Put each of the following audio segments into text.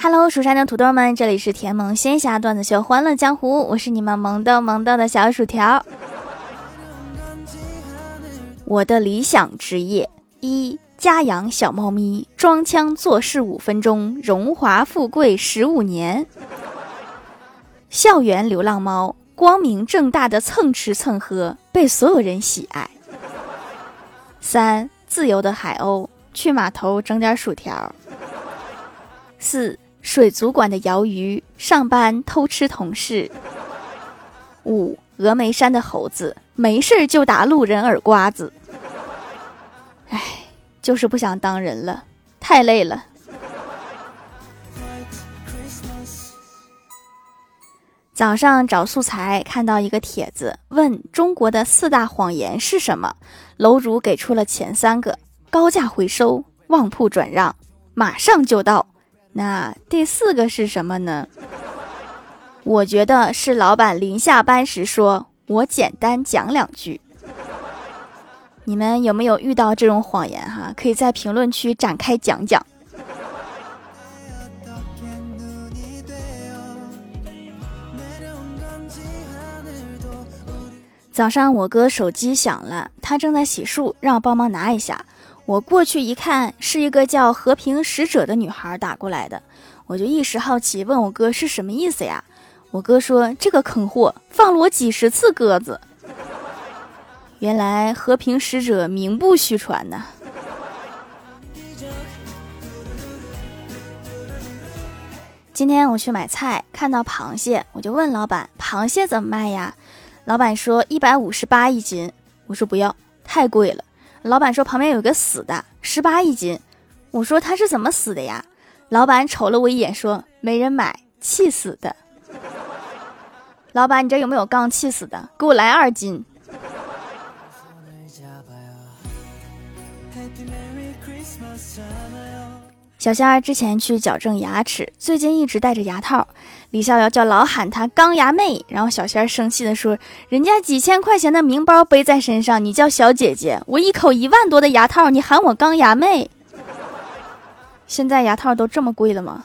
Hello，蜀山的土豆们，这里是甜萌仙侠段子秀《欢乐江湖》，我是你们萌豆萌豆的小薯条。我的理想职业：一、家养小猫咪，装腔作势五分钟，荣华富贵十五年；校园流浪猫，光明正大的蹭吃蹭喝，被所有人喜爱。三、自由的海鸥，去码头整点薯条。四。水族馆的鳐鱼上班偷吃同事。五峨眉山的猴子没事就打路人耳刮子。唉，就是不想当人了，太累了。早上找素材，看到一个帖子，问中国的四大谎言是什么？楼主给出了前三个：高价回收、旺铺转让、马上就到。那第四个是什么呢？我觉得是老板临下班时说：“我简单讲两句。”你们有没有遇到这种谎言哈？可以在评论区展开讲讲。早上我哥手机响了，他正在洗漱，让我帮忙拿一下。我过去一看，是一个叫和平使者的女孩打过来的，我就一时好奇，问我哥是什么意思呀？我哥说这个坑货放了我几十次鸽子。原来和平使者名不虚传呐。今天我去买菜，看到螃蟹，我就问老板：螃蟹怎么卖呀？老板说一百五十八一斤。我说不要，太贵了。老板说旁边有个死的，十八一斤。我说他是怎么死的呀？老板瞅了我一眼，说没人买，气死的。老板，你这有没有刚气死的？给我来二斤。小仙儿之前去矫正牙齿，最近一直戴着牙套。李逍遥叫老喊他钢牙妹，然后小仙儿生气的说：“人家几千块钱的名包背在身上，你叫小姐姐；我一口一万多的牙套，你喊我钢牙妹。现在牙套都这么贵了吗？”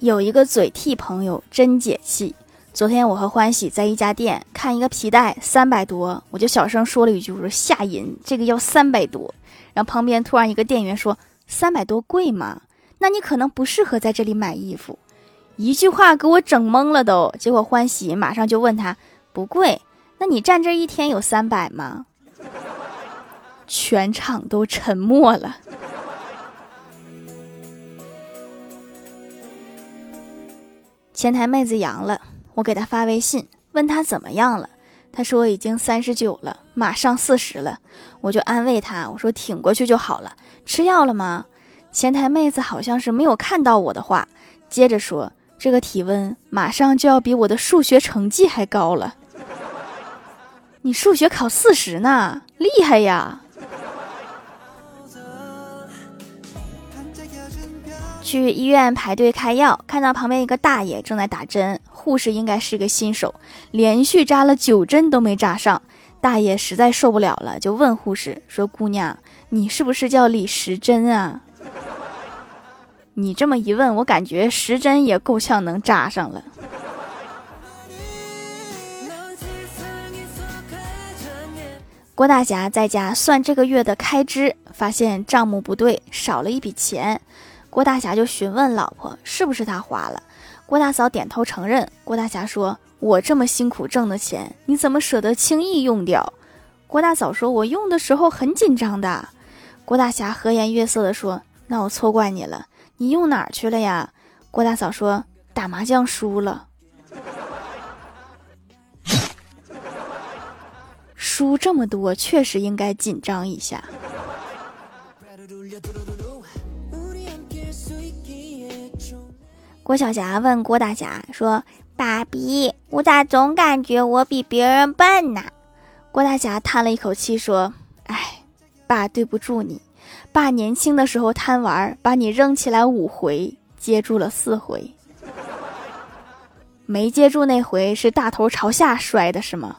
有一个嘴替朋友真解气。昨天我和欢喜在一家店看一个皮带，三百多，我就小声说了一句：“我说吓人，这个要三百多。”然后旁边突然一个店员说：“三百多贵吗？那你可能不适合在这里买衣服。”一句话给我整懵了都。结果欢喜马上就问他：“不贵？那你站这一天有三百吗？”全场都沉默了。前台妹子阳了。我给他发微信，问他怎么样了，他说已经三十九了，马上四十了。我就安慰他，我说挺过去就好了。吃药了吗？前台妹子好像是没有看到我的话，接着说这个体温马上就要比我的数学成绩还高了。你数学考四十呢，厉害呀！去医院排队开药，看到旁边一个大爷正在打针，护士应该是个新手，连续扎了九针都没扎上。大爷实在受不了了，就问护士说：“姑娘，你是不是叫李时珍啊？”你这么一问，我感觉时针也够呛能扎上了。郭大侠在家算这个月的开支，发现账目不对，少了一笔钱。郭大侠就询问老婆是不是他花了，郭大嫂点头承认。郭大侠说：“我这么辛苦挣的钱，你怎么舍得轻易用掉？”郭大嫂说：“我用的时候很紧张的。”郭大侠和颜悦色地说：“那我错怪你了，你用哪儿去了呀？”郭大嫂说：“打麻将输了，输这么多，确实应该紧张一下。”郭晓霞问郭大侠说：“爸比，我咋总感觉我比别人笨呢？”郭大侠叹了一口气说：“哎，爸对不住你。爸年轻的时候贪玩，把你扔起来五回，接住了四回。没接住那回是大头朝下摔的，是吗？”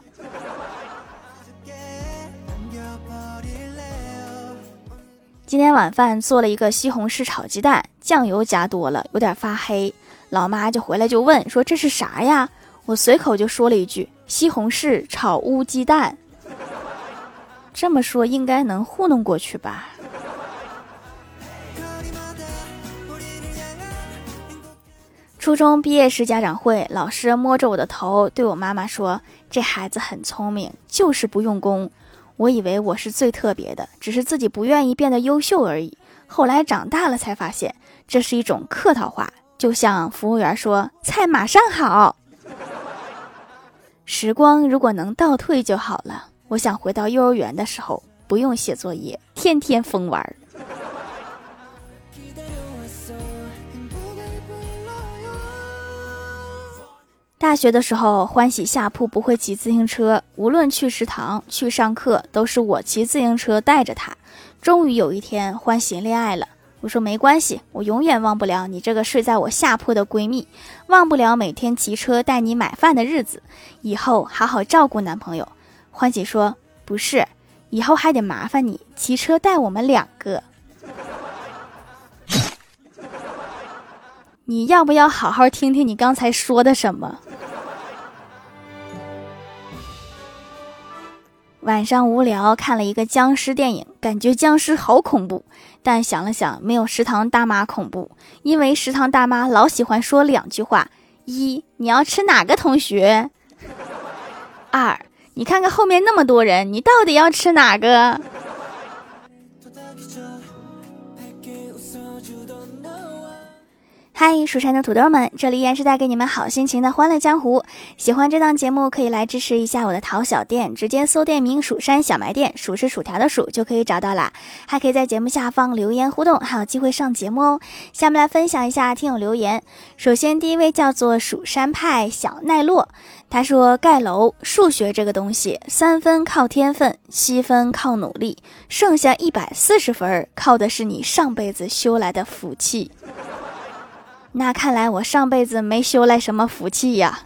今天晚饭做了一个西红柿炒鸡蛋，酱油加多了，有点发黑。老妈就回来就问说这是啥呀？我随口就说了一句西红柿炒乌鸡蛋。这么说应该能糊弄过去吧？初中毕业时家长会，老师摸着我的头对我妈妈说：“这孩子很聪明，就是不用功。”我以为我是最特别的，只是自己不愿意变得优秀而已。后来长大了才发现，这是一种客套话，就像服务员说：“菜马上好。”时光如果能倒退就好了。我想回到幼儿园的时候，不用写作业，天天疯玩。大学的时候，欢喜下铺不会骑自行车，无论去食堂、去上课，都是我骑自行车带着他。终于有一天，欢喜恋爱了。我说没关系，我永远忘不了你这个睡在我下铺的闺蜜，忘不了每天骑车带你买饭的日子。以后好好照顾男朋友。欢喜说不是，以后还得麻烦你骑车带我们两个。你要不要好好听听你刚才说的什么？晚上无聊看了一个僵尸电影，感觉僵尸好恐怖，但想了想，没有食堂大妈恐怖，因为食堂大妈老喜欢说两句话：一，你要吃哪个同学？二，你看看后面那么多人，你到底要吃哪个？嗨，蜀山的土豆们，这里依然是带给你们好心情的欢乐江湖。喜欢这档节目，可以来支持一下我的淘小店，直接搜店名“蜀山小卖店”，数是薯条的数就可以找到啦。还可以在节目下方留言互动，还有机会上节目哦。下面来分享一下听友留言。首先，第一位叫做蜀山派小奈落，他说：“盖楼数学这个东西，三分靠天分，七分靠努力，剩下一百四十分靠的是你上辈子修来的福气。”那看来我上辈子没修来什么福气呀。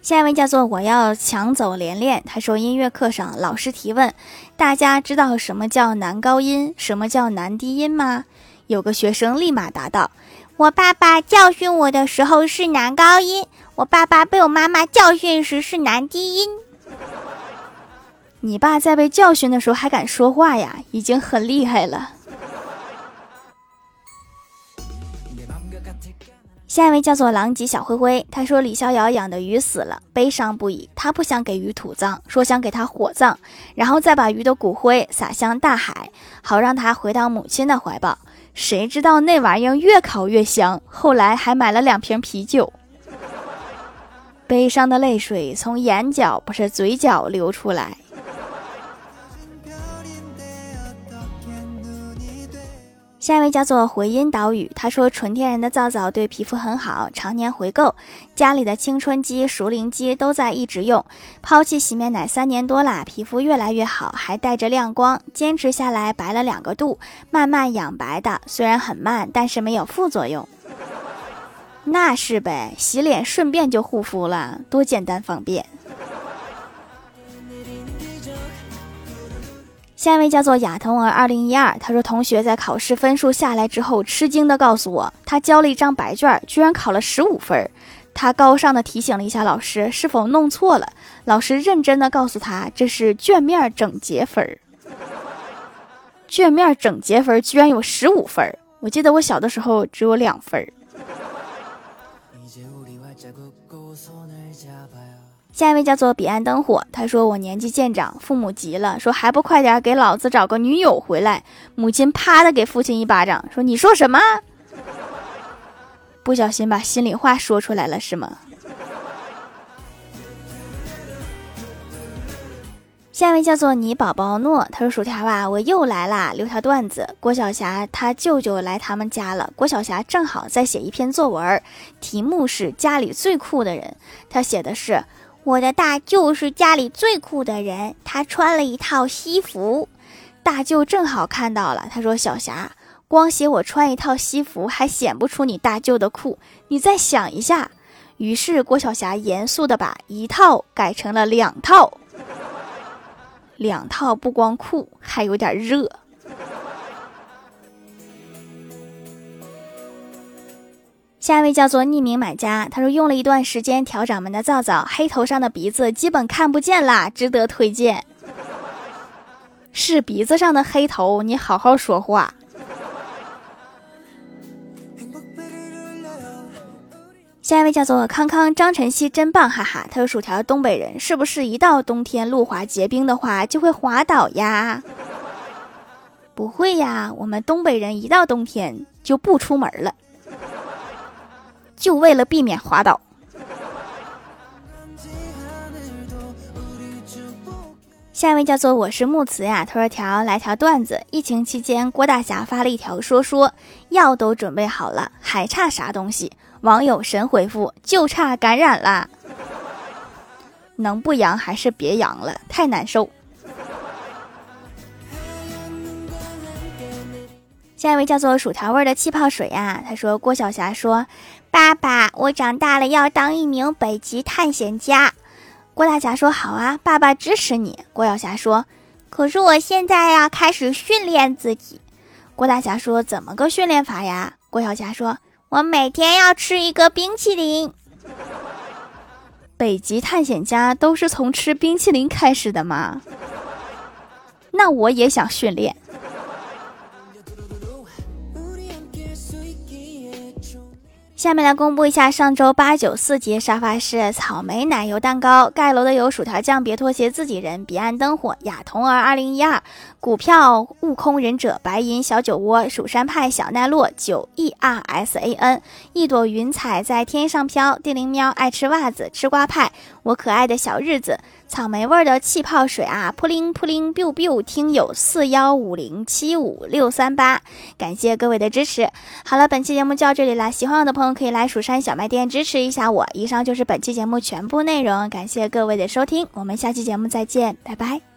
下一位叫做我要抢走连连，他说音乐课上老师提问，大家知道什么叫男高音，什么叫男低音吗？有个学生立马答道：我爸爸教训我的时候是男高音，我爸爸被我妈妈教训时是男低音。你爸在被教训的时候还敢说话呀，已经很厉害了。下一位叫做狼藉小灰灰，他说李逍遥养的鱼死了，悲伤不已。他不想给鱼土葬，说想给他火葬，然后再把鱼的骨灰撒向大海，好让他回到母亲的怀抱。谁知道那玩意儿越烤越香，后来还买了两瓶啤酒。悲伤的泪水从眼角不是嘴角流出来。下一位叫做回音岛屿，他说纯天然的皂皂对皮肤很好，常年回购。家里的青春肌、熟龄肌都在一直用，抛弃洗面奶三年多啦，皮肤越来越好，还带着亮光，坚持下来白了两个度，慢慢养白的，虽然很慢，但是没有副作用。那是呗，洗脸顺便就护肤了，多简单方便。下一位叫做亚童儿二零一二，他说同学在考试分数下来之后，吃惊的告诉我，他交了一张白卷，居然考了十五分。他高尚的提醒了一下老师，是否弄错了？老师认真的告诉他，这是卷面整洁分。卷面整洁分居然有十五分，我记得我小的时候只有两分。下一位叫做彼岸灯火，他说我年纪渐长，父母急了，说还不快点给老子找个女友回来。母亲啪的给父亲一巴掌，说你说什么？不小心把心里话说出来了是吗？下一位叫做你宝宝诺，他说薯条啊，我又来啦，留条段子。郭晓霞他舅舅来他们家了，郭晓霞正好在写一篇作文，题目是家里最酷的人，他写的是。我的大舅是家里最酷的人，他穿了一套西服。大舅正好看到了，他说：“小霞，光写我穿一套西服还显不出你大舅的酷，你再想一下。”于是郭晓霞严肃的把一套改成了两套。两套不光酷，还有点热。下一位叫做匿名买家，他说用了一段时间调掌门的皂皂，黑头上的鼻子基本看不见啦，值得推荐。是鼻子上的黑头，你好好说话。下一位叫做康康张晨曦，真棒，哈哈。他说薯条东北人，是不是一到冬天路滑结冰的话就会滑倒呀？不会呀，我们东北人一到冬天就不出门了。就为了避免滑倒。下一位叫做我是木慈呀，他说条来条段子。疫情期间，郭大侠发了一条说说，药都准备好了，还差啥东西？网友神回复，就差感染啦。能不阳还是别阳了，太难受。下一位叫做薯条味的气泡水呀，他说郭晓霞说。爸爸，我长大了要当一名北极探险家。郭大侠说：“好啊，爸爸支持你。”郭晓霞说：“可是我现在要开始训练自己。”郭大侠说：“怎么个训练法呀？”郭晓霞说：“我每天要吃一个冰淇淋。”北极探险家都是从吃冰淇淋开始的吗？那我也想训练。下面来公布一下上周八九四节沙发是草莓奶油蛋糕，盖楼的有薯条酱、别拖鞋、自己人、彼岸灯火、亚童儿、二零一二股票、悟空忍者、白银小酒窝、蜀山派、小奈落、九 E R S A N、一朵云彩在天上飘、地灵喵爱吃袜子、吃瓜派、我可爱的小日子。草莓味的气泡水啊，扑灵扑灵，biu biu，听友四幺五零七五六三八，感谢各位的支持。好了，本期节目就到这里了，喜欢我的朋友可以来蜀山小卖店支持一下我。以上就是本期节目全部内容，感谢各位的收听，我们下期节目再见，拜拜。